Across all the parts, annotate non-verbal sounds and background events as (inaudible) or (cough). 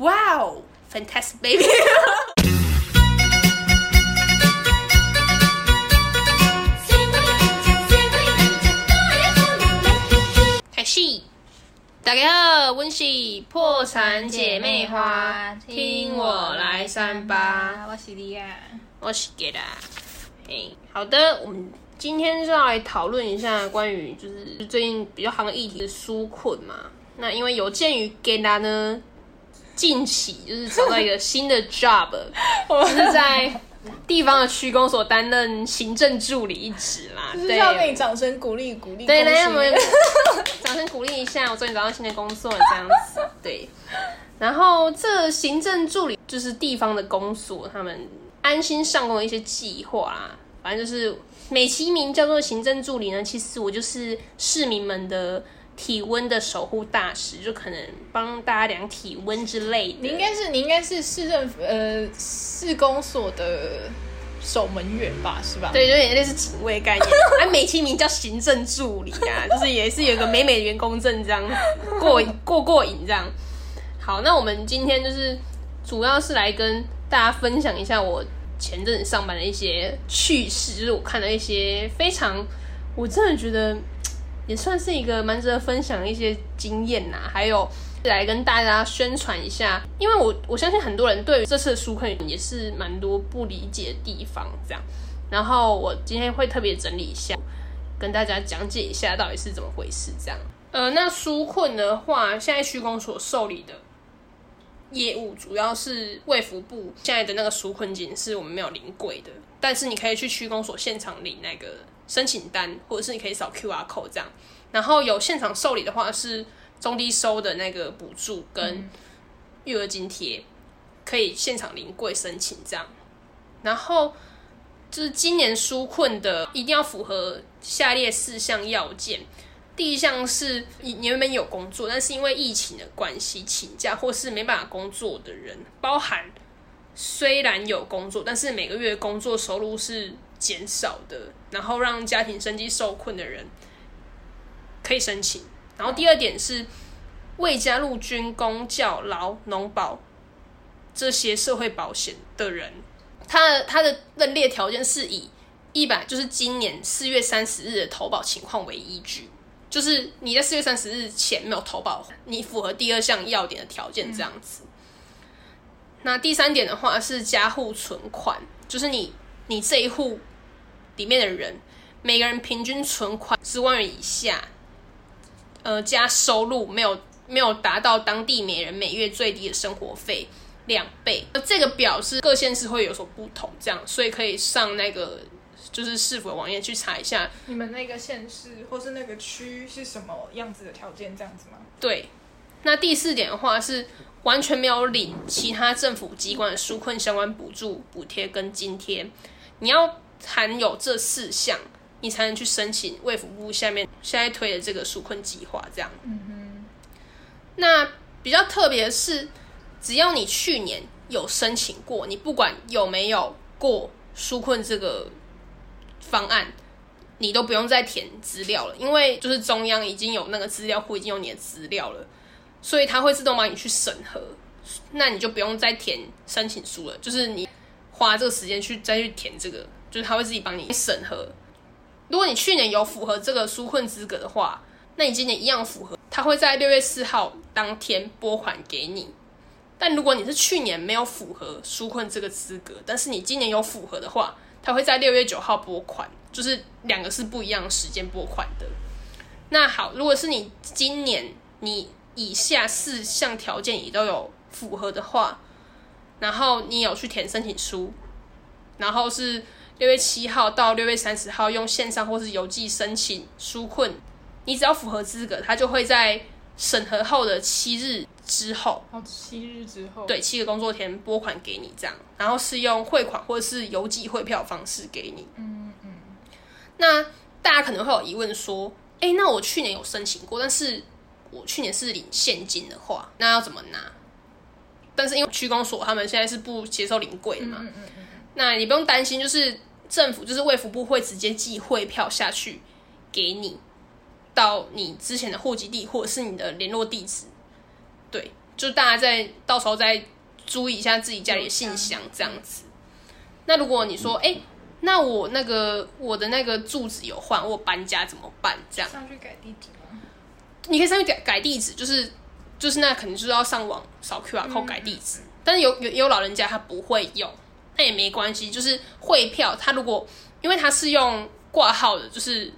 哇哦，fantastic baby！(laughs) 开始，大家好，我是破产姐妹花，听我来三八，我是莉亚。我是 Get 嘿，好的，我们今天就要来讨论一下关于就是最近比较行的议题的纾困嘛。那因为有鉴于 Get 呢，近期就是找到一个新的 (laughs) job，(laughs) 就是在地方的区公所担任行政助理一职啦。就是对，要给你掌声鼓励鼓励。对，来我们 (laughs) 掌声鼓励一下，我终于找到新的工作了，这样子。对，然后这行政助理就是地方的公所他们安心上工的一些计划啦，反正就是美其名叫做行政助理呢，其实我就是市民们的体温的守护大使，就可能帮大家量体温之类的。你应该是你应该是市政府呃市公所的守门员吧，是吧？对，有点类似警卫概念，(laughs) 啊，美其名叫行政助理啊，就是也是有一个美美的员工证这样过过过瘾这样。好，那我们今天就是主要是来跟大家分享一下我前阵子上班的一些趣事，就是我看到一些非常，我真的觉得也算是一个蛮值得分享一些经验呐，还有来跟大家宣传一下，因为我我相信很多人对于这次的纾困也是蛮多不理解的地方，这样。然后我今天会特别整理一下，跟大家讲解一下到底是怎么回事。这样，呃，那纾困的话，现在区公所受理的业务主要是卫福部现在的那个纾困金是我们没有临柜的，但是你可以去区公所现场领那个申请单，或者是你可以扫 QR code 这样。然后有现场受理的话是中低收的那个补助跟育儿津贴，可以现场临柜申请这样。然后就是今年纾困的一定要符合下列四项要件。第一项是你你原本有工作，但是因为疫情的关系请假或是没办法工作的人，包含虽然有工作，但是每个月工作收入是减少的，然后让家庭生计受困的人可以申请。然后第二点是未加入军工、教劳、农保这些社会保险的人，他的他的认列条件是以一百就是今年四月三十日的投保情况为依据，就是你在四月三十日前没有投保，你符合第二项要点的条件这样子。那第三点的话是加户存款，就是你你这一户里面的人，每个人平均存款十万元以下，呃，加收入没有没有达到当地每人每月最低的生活费两倍。这个表是各县市会有所不同，这样，所以可以上那个就是市府的网页去查一下。你们那个县市或是那个区是什么样子的条件？这样子吗？对，那第四点的话是完全没有领其他政府机关的纾困相关补助、补贴跟津贴，你要含有这四项，你才能去申请卫福部下面现在推的这个纾困计划。这样，嗯哼。那比较特别的是，只要你去年有申请过，你不管有没有过纾困这个方案，你都不用再填资料了，因为就是中央已经有那个资料库，已经有你的资料了，所以它会自动帮你去审核，那你就不用再填申请书了，就是你花这个时间去再去填这个，就是它会自己帮你审核。如果你去年有符合这个纾困资格的话，那你今年一样符合，它会在六月四号当天拨款给你。但如果你是去年没有符合纾困这个资格，但是你今年有符合的话，它会在六月九号拨款，就是两个是不一样的时间拨款的。那好，如果是你今年你以下四项条件也都有符合的话，然后你有去填申请书，然后是六月七号到六月三十号用线上或是邮寄申请纾困，你只要符合资格，他就会在审核后的七日之后，哦，七日之后，对，七个工作天拨款给你这样，然后是用汇款或者是邮寄汇票方式给你。嗯嗯，那大家可能会有疑问说，哎、那我去年有申请过，但是我去年是领现金的话，那要怎么拿？但是因为区公所他们现在是不接受临柜的嘛，嗯嗯嗯，那你不用担心，就是政府就是卫福部会直接寄汇票下去给你，到你之前的户籍地或者是你的联络地址，对，就大家再到时候再注意一下自己家里的信箱这样子。那如果你说，哎、那我那个我的那个住址有换，我搬家怎么办？这样上去改地址吗？你可以上去改改地址，就是就是那可能就是要上网扫 QR code 改地址，但是有有有老人家他不会用，那也没关系，就是汇票他如果因为他是用挂号的，就是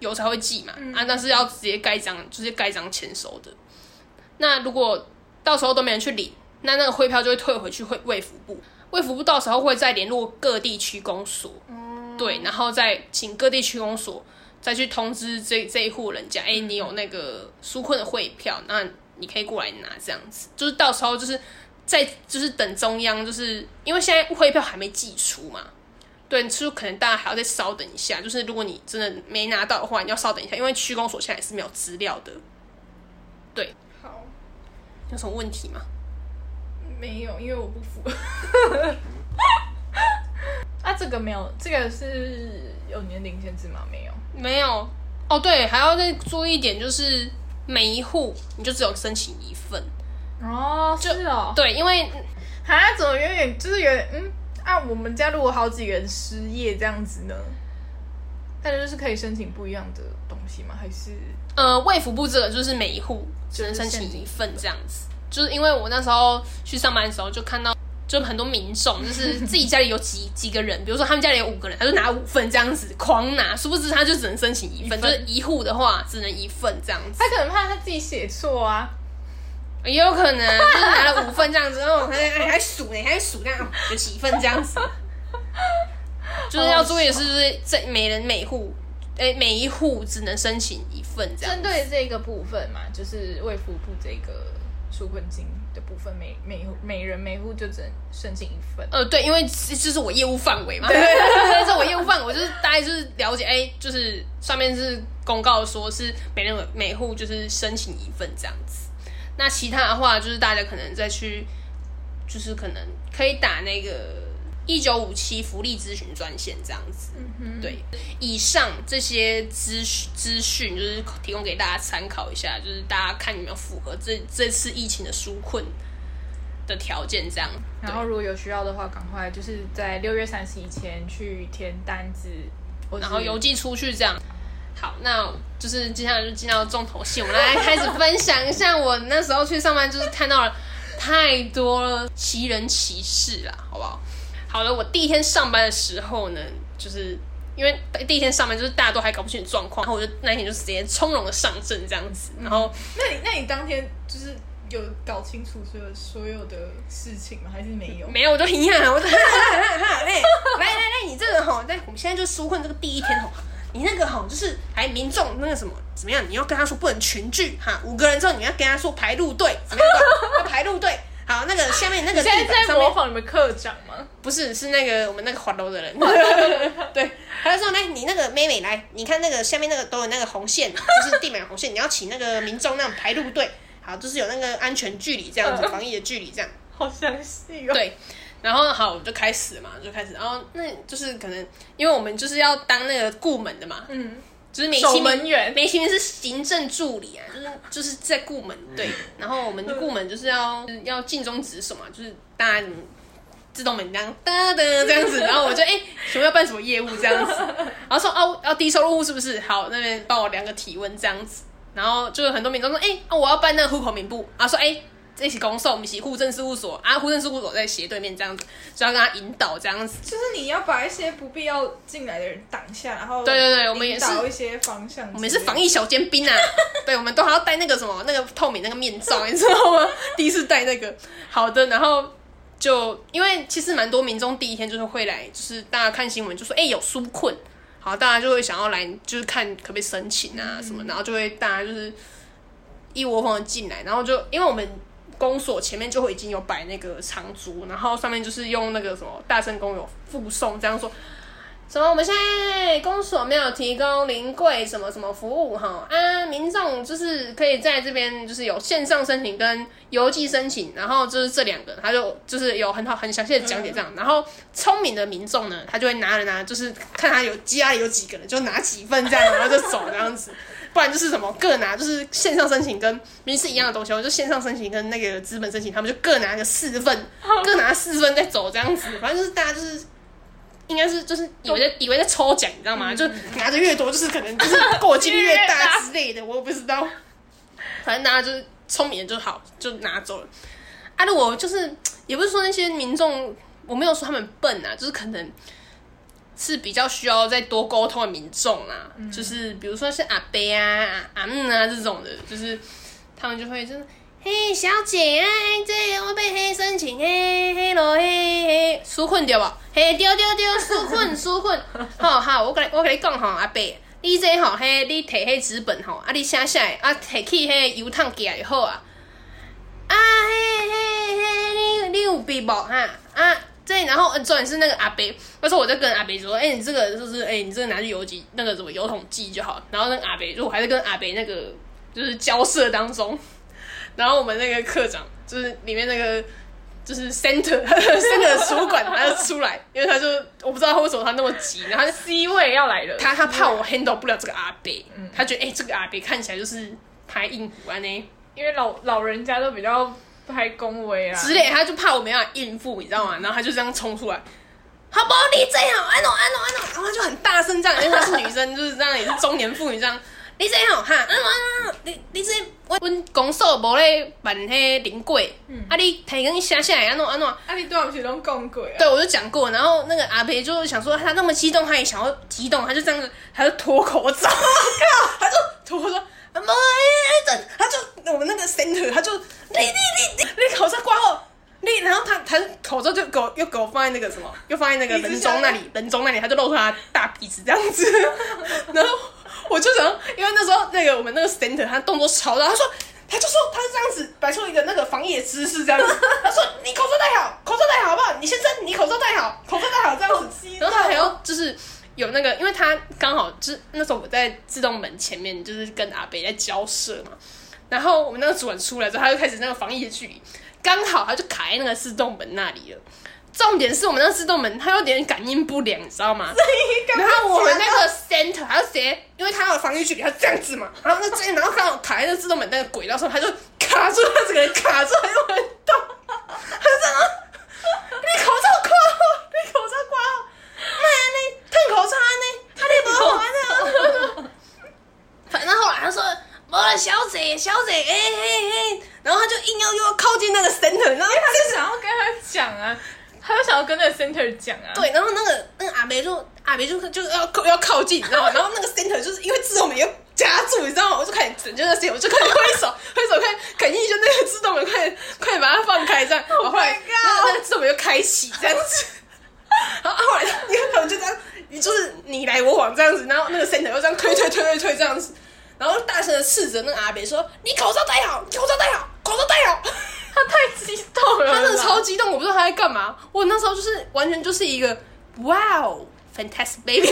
邮才会寄嘛，啊，但是要直接盖章，就是盖章签收的。那如果到时候都没人去领，那那个汇票就会退回去会卫福部，卫福部到时候会再联络各地区公所，对，然后再请各地区公所再去通知这这一户人家，哎、你有那个纾困的汇票，那你可以过来拿，这样子，就是到时候就是在就是等中央，就是因为现在汇票还没寄出嘛，对，就是可能大家还要再稍等一下，就是如果你真的没拿到的话，你要稍等一下，因为区公所现在是没有资料的，对。好，有什么问题吗？没有，因为我不服。(laughs) (laughs) 啊，这个没有，这个是有年龄限制吗？没有。没有哦，对，还要再注意一点，就是每一户你就只有申请一份，哦，是哦。对，因为啊，怎么有点就是有点嗯啊？我们家如果好几个人失业这样子呢？大家就是可以申请不一样的东西吗？还是呃，卫福部这个就是每一户只能申请一份这样子，就是因为我那时候去上班的时候就看到，就很多民众就是自己家里有几几个人，比如说他们家里有五个人，他就拿五份这样子狂拿，殊不知他就只能申请一份，一份就是一户的话只能一份这样子，他可能怕他自己写错啊？也有可能就是拿了五份这样子，然后还还还数呢，还数这样有几份这样子，就是要注意的是，就是这每人每户。哎、每一户只能申请一份这样针对这个部分嘛，就是卫福部这个纾困金的部分，每每每人每户就只能申请一份。呃，对，因为这这是我业务范围嘛，对。(laughs) 这是我业务范围，我就是大概就是了解，哎，就是上面是公告说是每人每户就是申请一份这样子，那其他的话就是大家可能再去，就是可能可以打那个一九五七福利咨询专线这样子，嗯对，以上这些资讯资讯就是提供给大家参考一下，就是大家看有没有符合这这次疫情的纾困的条件这样，然后如果有需要的话，赶快就是在六月三十以前去填单子，然后邮寄出去这样。好，那就是接下来就进到重头戏，我们来开始分享一下我那时候去上班，就是看到了太多奇人奇事啦，好不好？好了，我第一天上班的时候呢，就是因为第一天上班就是大家都还搞不清楚状况，然后我就那一天就直接从容的上阵这样子，然后那你那你当天就是有搞清楚所有所有的事情吗？还是没有？没有，我就一样，我就哈哈哈哈，(laughs) 哎，来来来，你这个哈，在我们现在就纾困这个第一天哈，你那个哈就是还民众那个什么怎么样？你要跟他说不能群聚哈，五个人之后你要跟他说排路队，怎么样？要排路队。好，那个下面那个地现在在板上面模仿你们科长吗？不是是那个我们那个滑楼的人，(laughs) 对，他就说来你那个妹妹来，你看那个下面那个都有那个红线，就是地板红线，你要请那个民众那种排路队，好，就是有那个安全距离这样子，防疫的距离这样。好详细哦。对，然后好，我们就开始嘛，就开始，然后那就是可能因为我们就是要当那个顾门的嘛，嗯，就是美守其名门员美其名是行政助理啊，就是就是在顾门对，然后我们的顾门就是要要尽忠职守嘛，就是大家自动门这样哒哒这样子，然后我就哎，请问要办什么业务这样子，然后说哦要低收入户是不是？好，那边帮我量个体温这样子，然后就有很多民众说哎、啊我要办那个户口名簿，啊说哎。这起公售，我们一起户政事务所啊，户政事务所在斜对面这样子，就要跟他引导这样子。就是你要把一些不必要进来的人挡下，然后对对对我们也是一些方向。我们是防疫小尖兵啊，(laughs) 对，我们都还要戴那个什么那个透明那个面罩，你知道吗？第一次戴那个，好的，然后就因为其实蛮多民众第一天就是会来，就是大家看新闻就说，哎、有纾困，好，大家就会想要来，就是看可不可以申请啊什么，然后就会大家就是一窝蜂的进来，然后就因为我们。公所前面就会已经有摆那个长桌，然后上面就是用那个什么大圣公有附送这样说，什么？我们现在公所没有提供临柜什么什么服务哈啊，民众就是可以在这边就是有线上申请跟邮寄申请，然后就是这两个，他就就是有很好很详细的讲解这样。然后聪明的民众呢，他就会拿着拿，就是看他有家里有几个人，就拿几份这样，然后就走这样子。不然就是什么各拿，就是线上申请跟明明是一样的东西，我就线上申请跟那个资本申请，他们就各拿个四份，各拿四份再走这样子，反正就是大家就是。应该是就是以为在以为在抽奖，你知道吗？就拿的越多，就是可能就是过几率越大之类的，我也不知道。反正大家就是聪明的就好，就拿走了。啊，如果就是也不是说那些民众，我没有说他们笨啊，就是可能是比较需要再多沟通的民众啦。就是比如说是阿伯啊、阿姆啊这种的，就是他们就会就是。嘿，小姐啊，这我被黑申请，嘿嘿咯，嘿嘿，纾困对吧？嘿，对对对，纾困纾困。(laughs) 好好，我跟你我跟你讲吼，阿伯，你这吼，嘿，你摕迄纸本吼，啊，你写下来，啊，摕去迄油桶寄来就好啊。啊，嘿嘿嘿，你你有笔无哈？啊，这然后重点是那个阿伯，那时候我在跟阿伯说，哎，你这个就是，哎，你这个拿去邮寄那个什么邮筒寄就好。然后那个阿伯，就我还在跟阿伯那个就是交涉当中。然后我们那个课长就是里面那个就是 center center 主管，他就出来，因为他就我不知道他为什么他那么急，然后他 C 位要来了，他他怕我 handle 不了这个阿北，他觉得哎这个阿北看起来就是太硬骨啊呢，因为老老人家都比较太恭维啊之类，他就怕我没办法应付，你知道吗？然后他就这样冲出来，好不好？你这样，安诺安诺安诺，然后他就很大声这样，因为她是女生，就是这样也是中年妇女这样。你这样哈，嗯嗯，你你这我阮公所无咧办迄灵柜，啊你提跟写下来安诺安诺？啊你多不是拢讲过啊？对，我就讲过，然后那个阿培就想说他那么激动，他也想要激动，他就这样子，他就脱口罩，(laughs) 他就脱口罩，没等，他就我们那个 center，他就你你你你口罩挂好，你然后他他口罩就给我又给我放在那个什么，又放在那个人中那里，人中那里，他就露出他大鼻子这样子，然后。我就想，因为那时候那个我们那个 center 他动作超大，他说他就说他是这样子摆出一个那个防疫姿势这样子，他说你口罩戴好，口罩戴好好不好？你先生你口罩戴好，口罩戴好这样子，然后他还要就是有那个，因为他刚好就是那时候我在自动门前面，就是跟阿北在交涉嘛，然后我们那个主管出来之后，他就开始那个防疫的距离，刚好他就卡在那个自动门那里了。重点是我们那个自动门，它有点感应不良，你知道吗？(laughs) 然后我们那个 center 还要谁？因为它有防御距离，它这样子嘛。然后那这，然后刚好卡在那自动门那个轨道上，它就卡住，它整个人卡住，它又很动。他就这样，你口罩挂好，你口罩挂好，妈呀，你吞口罩呢？他你不好玩的。反正后来他说，小姐，小姐，哎哎哎，然后他就硬要又要靠近那个 center，然后他就想要跟他讲啊。他就想要跟那个 center 讲啊，对，然后那个那个阿梅就阿梅就就要要靠近，你知道吗？(laughs) 然后那个 center 就是因为自动门要夹住，你知道吗？我就开始拯救那些，我就开始挥手 (laughs) 挥手，看肯定就那个自动门快点快点把它放开这样，然后后来那个自动门又开启这样子，(laughs) 然后后来你看他们就这样，你就是你来我往这样子，然后那个 center 又这样推推推推推这样子，然后大声的斥责那个阿北说：“你口罩戴好，口罩戴好，口罩戴好。(laughs) ”他太激动了，他真的超激动，我不知道他在干嘛。我那时候就是完全就是一个哇哦，fantastic baby，(laughs)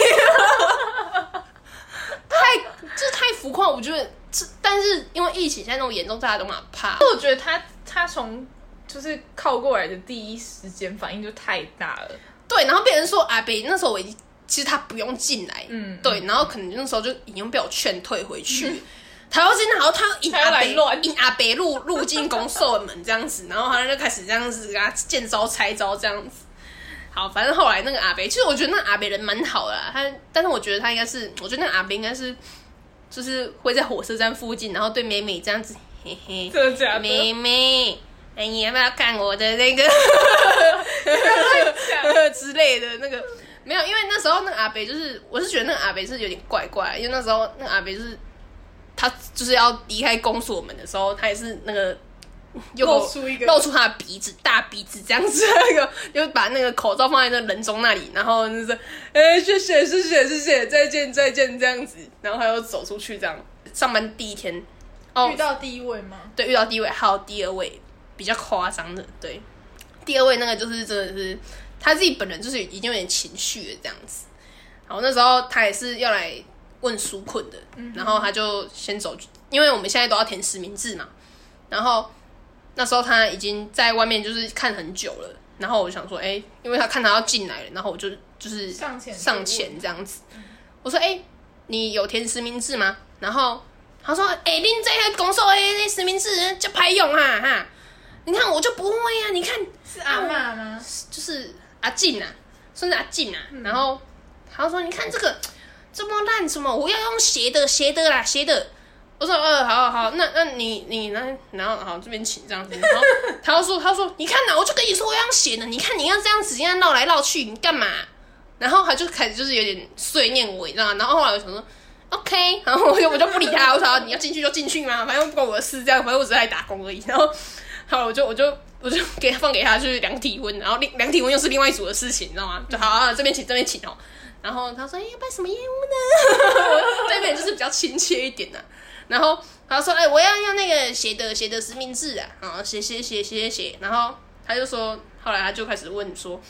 太就是太浮夸。我觉得这，但是因为疫情现在那么严重，大家都蛮怕。我觉得他他从就是靠过来的第一时间反应就太大了。对，然后别人说阿北那时候我已经其实他不用进来，嗯，对，然后可能那时候就已经被我劝退回去。他要进，然后他引阿北引阿北入入进公社门这样子，然后他就开始这样子给他见招拆招这样子。好，反正后来那个阿北，其实我觉得那阿北人蛮好的，他但是我觉得他应该是，我觉得那阿北应该是就是会在火车站附近，然后对美美这样子，嘿嘿，真的假的？美美，哎，你要不要看我的那个 (laughs) (laughs) 之类的那个？没有，因为那时候那个阿北就是，我是觉得那个阿北是有点怪怪，因为那时候那个阿北就是。他就是要离开公所门的时候，他也是那个 (laughs) 又露出一个露出他的鼻子，大鼻子这样子，那个又把那个口罩放在那人中那里，然后就是哎，谢谢谢谢谢谢，再见再见这样子，然后他又走出去这样。上班第一天，哦，遇到第一位吗？对，遇到第一位，还有第二位比较夸张的，对，第二位那个就是真的是他自己本人就是已经有点情绪了这样子。然后那时候他也是要来。问纾困的，然后他就先走，因为我们现在都要填实名制嘛。然后那时候他已经在外面就是看很久了，然后我就想说，哎，因为他看他要进来了，然后我就就是上前上前这样子。我说，哎，你有填实名制吗？然后他说：“哎、恁这个公所的那实名制就歹用啊哈！你看我就不会啊，你看是阿嬷吗？就是阿静啊，算是阿静啊。然后他说：“你看这个这么烂，什么我要用斜的斜的啦，斜的。”我说：“呃，好好，那那你你那然后好这边请这样子。”然后 (laughs) 他又说：“他说你看呐、我就跟你说我要用斜的，你看你要这样子这样绕来绕去，你干嘛？”然后他就开始就是有点碎念我，你知道吗？然后后来我想说。OK，然后我就我就不理他，我说你要进去就进去嘛，反正不关我的事，这样，反正我只是来打工而已。然后，好，我就我就我就给他放给他去量体温，然后量量体温又是另外一组的事情，你知道吗？就好啊，这边请这边请哦。然后他说：“哎、要办什么业务呢？(laughs) ”这边就是比较亲切一点呐、然后他说：“哎、我要用那个写的写的实名制啊，啊，写写写写写。”然后他就说，后来他就开始问说，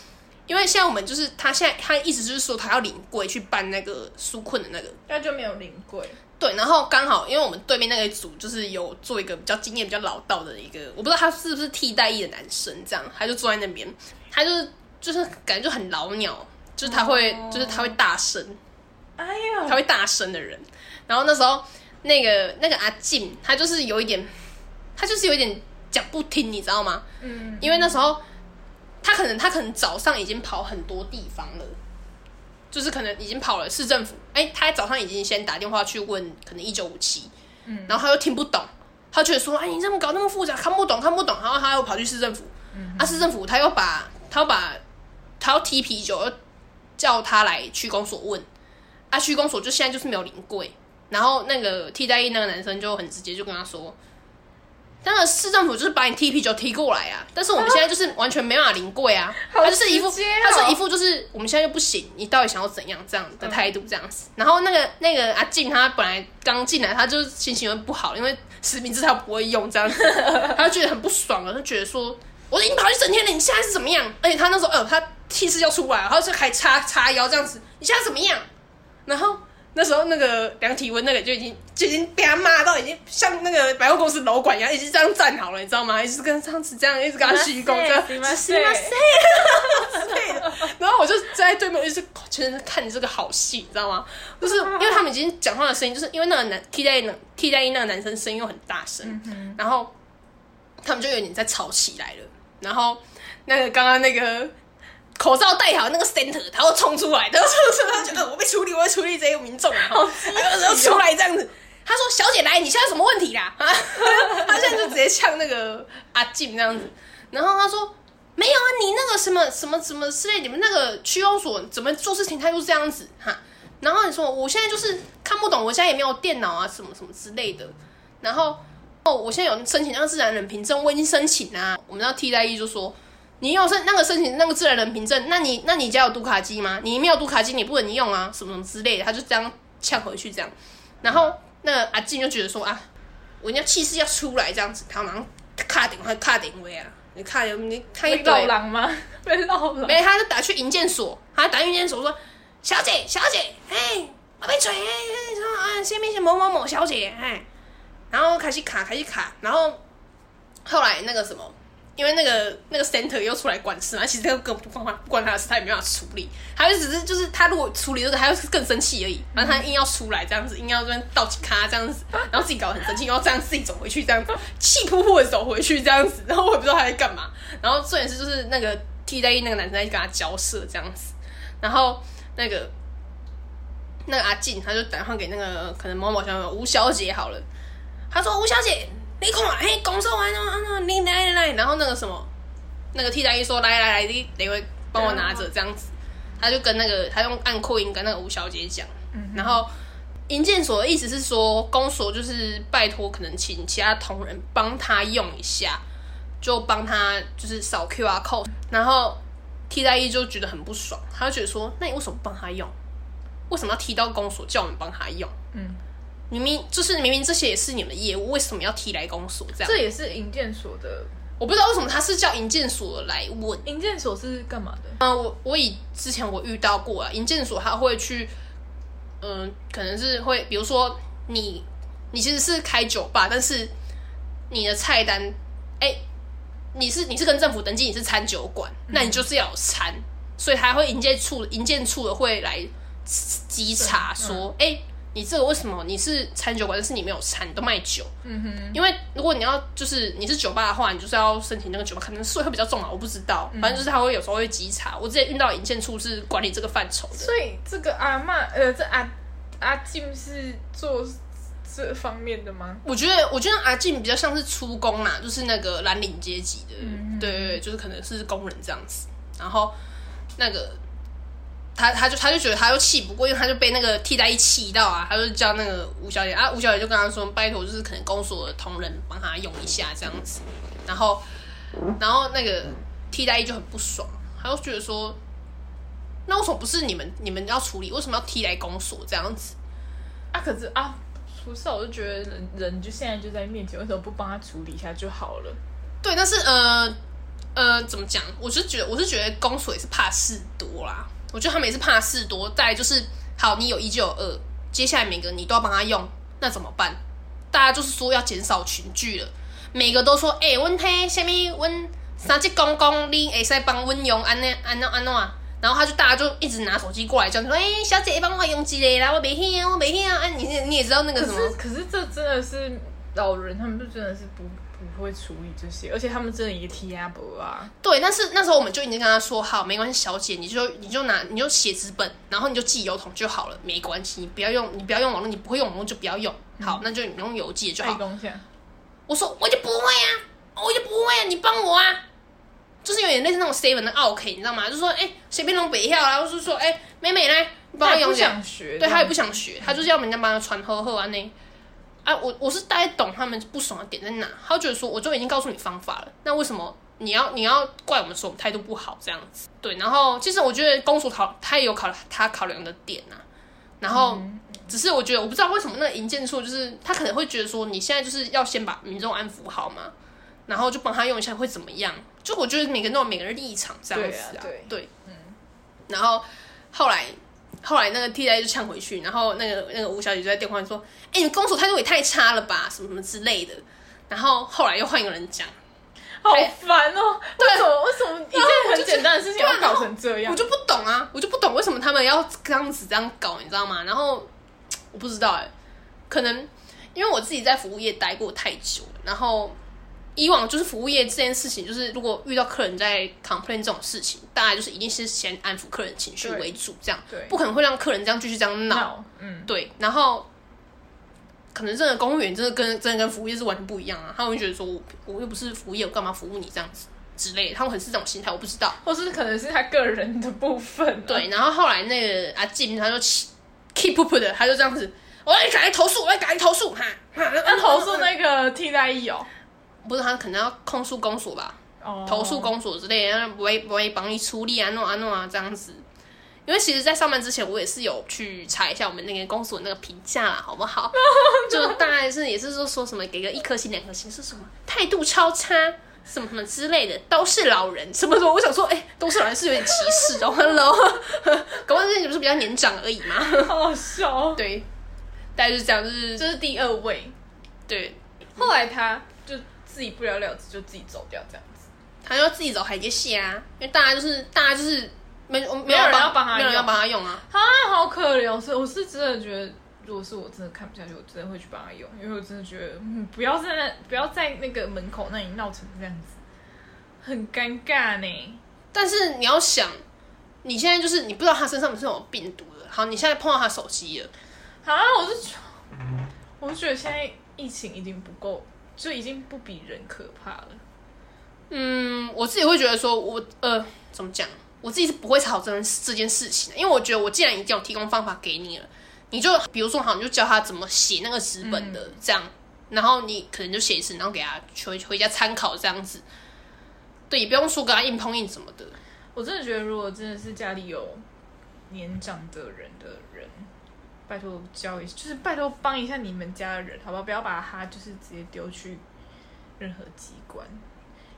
因为像我们就是他现在他意思就是说他要领柜去办那个纾困的那个。那就没有领柜。对，然后刚好因为我们对面那个组就是有做一个比较经验比较老道的一个，我不知道他是不是替代役的男生，这样他就坐在那边，他就是就是感觉就很老鸟，就是他会、哦就是他会大声，哎呀，他会大声的人。然后那时候那个那个阿静，他就是有一点，他就是有一点讲不听，你知道吗？嗯，因为那时候他可能他可能早上已经跑很多地方了，就是可能已经跑了市政府，哎、他早上已经先打电话去问可能一九五七，嗯然后他又听不懂，他觉得说，哎，你这么搞那么复杂，看不懂看不懂，然后他又跑去市政府，啊，市政府他又把他又把他要踢啤酒，又叫他来区公所问，啊，区公所就现在就是没有临柜，然后那个替代役那个男生就很直接就跟他说。那个市政府就是把你踢啤酒踢过来啊，但是我们现在就是完全没办法临柜啊，(laughs) 好他就是一副他是一副就是我们现在又不行，你到底想要怎样这样的态度这样子。然后那个那个阿静他本来刚进来，他就是心情会不好，因为实名制他不会用这样子，(laughs) 他就觉得很不爽了，他觉得说我已经跑一整天了，你现在是怎么样？而且他那时候呃他气势要出来了，然后就还叉叉腰这样子，你现在怎么样？然后那时候那个量体温那个就已经就已经被他骂到已经像那个百货公司楼管一样，已经这样站好了，你知道吗？一直跟上次这样一直跟他鞠躬，这样すいませんすいません之类的。然后我就站在对面，我一直全程看你这个好戏，你知道吗？就是因为他们已经讲话的声音，就是因为那个男替代役那替代役那个男生声音又很大声，然后他们就有点在吵起来了。然后那个刚刚那个 口罩戴好那个 center，他会冲出来，他就冲出来，他觉得我被处理，我会处理这些民众，然后然后出来这样子。他说：“小姐来，你现在有什么问题啦？”啊，(laughs) 他现在就直接呛那个阿静这样子。然后他说：“没有啊，你那个什么什么什么之类，你们那个区公所怎么做事情他就是这样子哈？”然后你说：“我现在就是看不懂，我现在也没有电脑啊，什么什么之类的。”然后哦，我现在有申请那个自然人凭证，我已经申请啊。我们那替代役就说。你有申那个申请那个自然人凭证，那你那你家有读卡机吗？你没有读卡机，你不能用啊，什么什么之类的，他就这样呛回去这样。然后那个阿静就觉得说啊，我人家气势要出来这样子，他马上卡点话卡点位啊，你看有你看一被绕堆，狼吗？(laughs) 被绕狼。没他就打去营建所，他打去营建所说，小姐小姐，哎，我被锤，说啊，下面是某某某小姐，哎，然后开始卡开始卡，然后后来那个什么。因为那个那个 center 又出来管事嘛，其实这个根本不关他不关他的事，他也没办法处理，他就只是就是他如果处理这个，他就更生气而已。然后他硬要出来这样子，硬要这边倒起咖这样子，然后自己搞得很生气，然后这样自己走回去这样子，气扑扑的走回去这样子，然后我也不知道他在干嘛。然后重点是就是那个替代役那个男生在跟他交涉这样子，然后那个那个阿静他就打电话给那个可能某某小姐吴小姐好了，他说吴小姐。你看，嘿，公售完了，啊，你来来来，然后那个什么，那个替代役说，来来来，你你会帮我拿着这样子，他就跟那个他用按扩音跟那个吴小姐讲，然后银建所的意思是说，公所就是拜托，可能请其他同仁帮他用一下，就帮他就是扫 QR code，然后替代役就觉得很不爽，他就觉得说，那你为什么不帮他用？为什么要提到公所叫我们帮他用？嗯，明明就是明明这些也是你们的业务，为什么要提来公所这样？这也是营建所的。我不知道为什么他是叫营建所来问。营建所是干嘛的？嗯，我我以之前我遇到过啊，营建所他会去，嗯、可能是会，比如说你你其实是开酒吧，但是你的菜单，哎、你是你是跟政府登记你是餐酒馆，那你就是要有餐，所以他会营建处营建处的会来稽查说，哎、你这个为什么你是餐酒馆，但是你没有餐，你都卖酒？嗯哼，因为如果你要就是你是酒吧的话，你就是要申请那个酒吧，可能税会比较重啊，我不知道。反正就是他会有时候会稽查。我之前遇到引荐处是管理这个范畴的，所以这个阿嬷，呃，这阿阿静是做这方面的吗？我觉得我觉得阿静比较像是出工啦，就是那个蓝领阶级的，嗯对对对，就是可能是工人这样子。然后那个他他就他就觉得他又气不过，因为他就被那个替代役气到啊，他就叫那个吴小姐啊，吴小姐就跟他说，拜托，就是可能公所的同仁帮他用一下这样子。然后然后那个替代役就很不爽，他就觉得说，那为什么不是你们你们要处理，为什么要替代公所这样子？啊，可是啊，不是啊，我就觉得人人就现在就在面前，为什么不帮他处理一下就好了？对，但是呃呃，怎么讲？我是觉得我是觉得公所也是怕事多啦。我觉得他们也是怕事多。再来就是，好，你有一就有二，接下来每个你都要帮他用，那怎么办？大家就是说要减少群聚了，每个都说，哎、欸，阮迄什么，阮三级公公，你会使帮温用安尼安怎安怎啊？然后他就大家就一直拿手机过来叫，说，哎、欸，小姐帮我用一个啦，我没听，我没听啊！你你也知道那个什么？可是可是这真的是老人，他们就真的是不不会处理这些，而且他们真的也踢阿伯啊。对，但是那时候我们就已经跟他说好，没关系，小姐，你就你就拿你就写纸本，然后你就寄邮筒就好了，没关系，你不要用你不要用网络，你不会用网络就不要用，好，那就你用邮寄就好。我说我就不会啊，我就不会啊，你帮我啊，就是有点类似那种 seven 的 OK，你知道吗？就说哎，随便弄北跳啦，或是说哎，妹妹来，你帮我用不想学，对他也不想学，他就是要人家帮他传呵呵啊那。啊，我我是大概懂他们不爽的点在哪，他觉得说我就已经告诉你方法了，那为什么你要你要怪我们说我们态度不好这样子？对，然后其实我觉得公主考他也有考他考量的点呐、啊，然后只是我觉得我不知道为什么那个银建处就是他可能会觉得说你现在就是要先把民众安抚好嘛，然后就帮他用一下会怎么样？就我觉得每个人都有每个人立场这样子啊，对对，嗯，然后后来。后来那个替代就呛回去，然后那个那个吴小姐就在电话里说：“哎、欸，你公所态度也太差了吧，什么什么之类的。”然后后来又换一个人讲，好烦哦！为什么为什么一件很简单的事情要搞成这样？我就不懂啊，我就不懂为什么他们要这样子这样搞，你知道吗？然后我不知道哎、欸，可能因为我自己在服务业待过太久了，然后。以往就是服务业这件事情，就是如果遇到客人在 complain 这种事情，大概就是一定是先安抚客人情绪为主，这样，不可能会让客人这样继续这样闹，嗯，对。然后可能真的公务员真的跟真的跟服务业是完全不一样啊，他们会觉得说我我又不是服务业，我干嘛服务你这样子之类的，他们很是这种心态，我不知道，或是可能是他个人的部分、啊，对。然后后来那个阿进他就 keep up 的，他就这样子，我要赶紧投诉，我要赶紧投诉，哈，那投诉那个替代役哦。不是他可能要控诉公所吧，oh. 投诉公所之类的，不会不会帮你处理啊，弄啊弄啊这样子。因为其实，在上班之前，我也是有去查一下我们那个公所那个评价啦，好不好？(laughs) 就大概是也是说说什么给个一颗星、两颗星是什么态度超差，什么什么之类的，都是老人，什么什么。我想说，哎、欸，都是老人是有点歧视哦，(laughs) Hello，(laughs) 搞不好你不是比较年长而已嘛，好好笑。对，大概就是这样，就是这是第二位，对，后来他就。自己不了了之就自己走掉这样子，他就自己走海接戏啊，因为大家就是大家就是没没有没有人要帮他，没有人要帮他用啊，啊，好可怜！我是我是真的觉得，如果是我真的看不下去，我真的会去帮他用，因为我真的觉得，嗯，不要在那不要在那个门口那里闹成这样子，很尴尬呢。但是你要想，你现在就是你不知道他身上不是有病毒的，好，你现在碰到他手机了，啊，我就我就觉得现在疫情已经不够。就已经不比人可怕了。嗯，我自己会觉得说，我呃，怎么讲？我自己是不会吵这这件事情的，因为我觉得我既然已经有提供方法给你了，你就比如说好，你就教他怎么写那个纸本的、嗯、这样，然后你可能就写一次，然后给他回回家参考这样子。对，也不用说跟他硬碰硬什么的。我真的觉得，如果真的是家里有年长的人的人。拜托教一下，就是拜托帮一下你们家的人，好不好？不要把他就是直接丢去任何机关，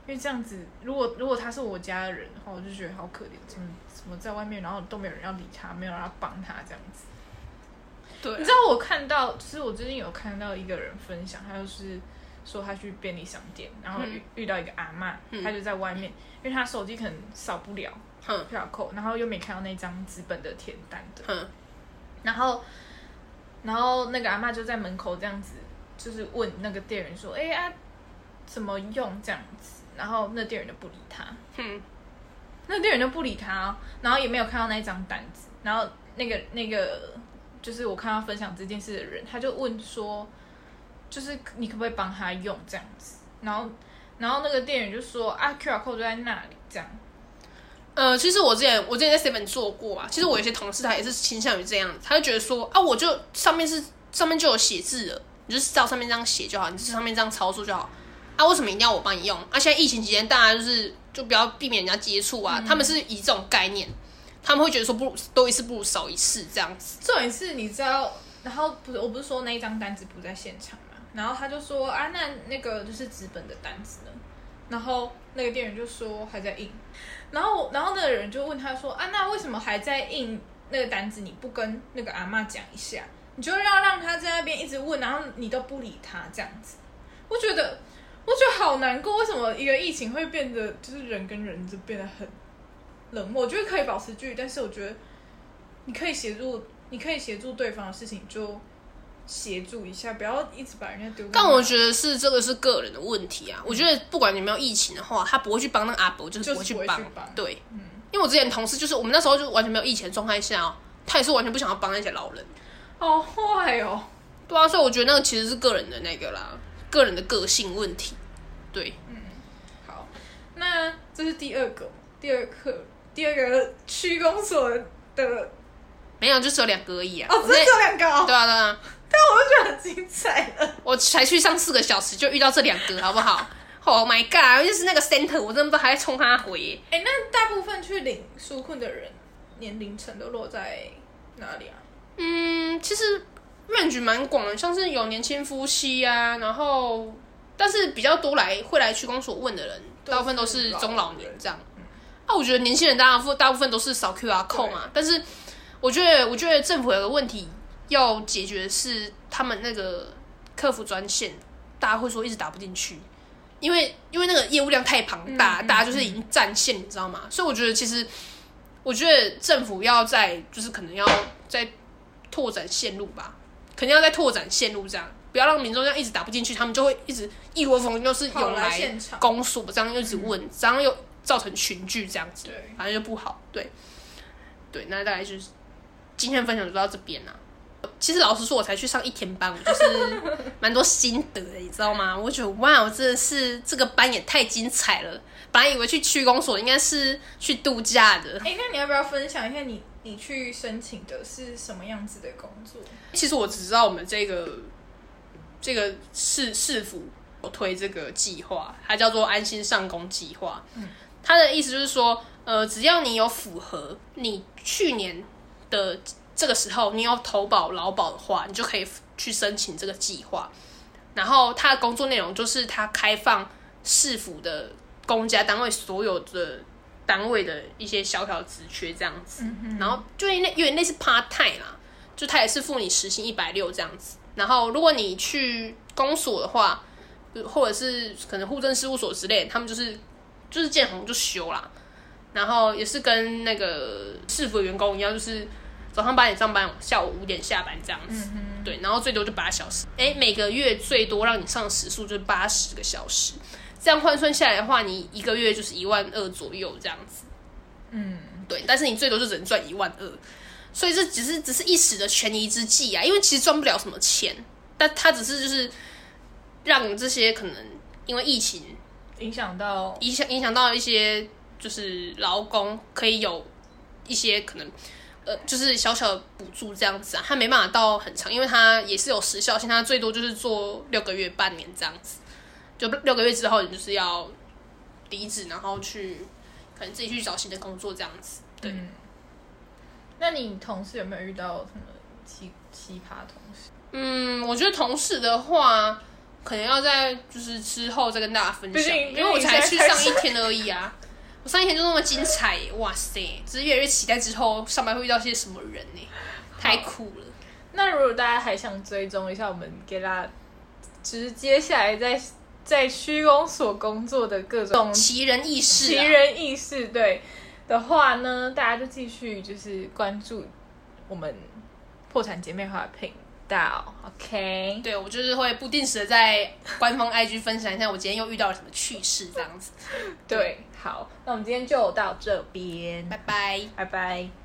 因为这样子，如果如果他是我家的人的话，我就觉得好可怜，怎么怎么在外面，然后都没有人要理他，没有人要帮他这样子。对、啊，你知道我看到，其实我最近有看到一个人分享，他就是说他去便利商店，然后遇、嗯、遇到一个阿嬷，嗯、他就在外面，因为他手机可能扫不了票扣，然后又没看到那张纸本的填单的，嗯、然后。然后那个阿妈就在门口这样子，就是问那个店员说：“哎、啊，怎么用这样子？”然后那店员就不理他，哼，那店员就不理他哦，然后也没有看到那一张单子，然后那个那个就是我看到分享这件事的人，他就问说，就是你可不可以帮他用这样子？然后然后那个店员就说啊，QR code 就在那里这样。呃，其实我之前我之前在 Seven 做过啊，其实我有些同事他也是倾向于这样，他就觉得说啊，我就上面是上面就有写字了，你就是照上面这样写就好，你就上面这样操作就好。啊，为什么一定要我帮你用？啊，现在疫情期间大家就是就不要避免人家接触啊，他们是以这种概念，他们会觉得说不如多一次不如少一次这样子。重点是你知道，然后不是我不是说那一张单子不在现场嘛，然后他就说啊，那那个就是纸本的单子呢，然后那个店员就说还在印，然后然后那个人就问他说啊，那为什么还在印那个单子？你不跟那个阿嬷讲一下，你就要让他在那边一直问，然后你都不理他这样子，我觉得我觉得好难过，为什么一个疫情会变得就是人跟人就变得很冷漠？我觉得可以保持距离，但是我觉得你可以协助，你可以协助对方的事情就协助一下，不要一直把人家丢。但我觉得是这个是个人的问题啊。我觉得不管有没有疫情的话，他不会去帮那个阿伯，就是不会去帮。对，嗯因为我之前同事就是我们那时候就完全没有疫情的状态下哦，他也是完全不想要帮那些老人。好坏哦，对啊，所以我觉得那个其实是个人的那个啦，个人的个性问题。对，嗯好，那这是第二个，第二个，第二个区公所的没有就只有两个而已啊。哦，只有这两个哦，对啊对啊，但我就觉得很精彩了。我才去上四个小时就遇到这两个，好不好？(laughs) Oh my god！就是那个 center，我真的不知道还在冲他回耶。哎，那大部分去领纾困的人年龄层都落在哪里啊？嗯，其实 range 蛮广的，像是有年轻夫妻啊，然后但是比较多来会来区公所问的人，大部分都是中老年这样。啊，我觉得年轻人大部分大部分都是扫 QR code 嘛，但是我觉得我觉得政府有个问题要解决的是他们那个客服专线，大家会说一直打不进去。因为因为那个业务量太庞大，嗯嗯大家就是已经占线，你知道吗？所以我觉得其实，我觉得政府要在就是可能要在拓展线路吧，肯定要再拓展线路，这样不要让民众这样一直打不进去，他们就会一直一窝蜂就是涌来现场公诉，这样一直问，这样又造成群聚这样子，对反正就不好。对，对，那大概就是今天分享就到这边啦。其实老实说，我才去上一天班，我就是蛮多心得的，你知道吗？我觉得哇，我真的是这个班也太精彩了。本来以为去区公所应该是去度假的，哎，那你要不要分享一下你你去申请的是什么样子的工作？其实我只知道我们这个这个市市府有推这个计划，它叫做安心上工计划。嗯，它的意思就是说，呃，只要你有符合你去年的这个时候你有投保劳保的话，你就可以去申请这个计划。然后它的工作内容就是它开放市府的公家单位所有的单位的一些小小职缺这样子。然后就因为因为那是 part time 啦，就他也是付你时薪一百六这样子。然后如果你去公所的话，或者是可能户政事务所之类，他们就是就是见红就休啦。然后也是跟那个市府的员工一样，就是早上八点上班，下午五点下班这样子。对，然后最多就八小时。哎，每个月最多让你上时数就是八十个小时，这样换算下来的话，你一个月就是一万二左右这样子。嗯，对，但是你最多就只能赚一万二，所以这只是只是一时的权宜之计啊，因为其实赚不了什么钱，但他只是就是让这些可能因为疫情影响到影响影响到一些就是劳工可以有一些可能呃就是小小的补助这样子啊，它没办法到很长，因为它也是有时效性，它最多就是做六个月、半年这样子，就六个月之后你就是要离职，然后去可能自己去找新的工作这样子，对。嗯那你同事有没有遇到什么奇奇葩同事？嗯，我觉得同事的话，可能要在就是之后再跟大家分享，因为我才去上一天而已啊。我上一天就那么精彩，哇塞！只是越来越期待之后上班会遇到些什么人呢？太酷了！那如果大家还想追踪一下我们给他，直接下来在在区公所工作的各种奇人异事，奇人异事对的话呢，大家就继续就是关注我们破产姐妹花频道。OK，对我就是会不定时的在官方 IG 分享一下我今天又遇到了什么趣事，这样子对。好那我们今天就到这边。拜拜。拜拜。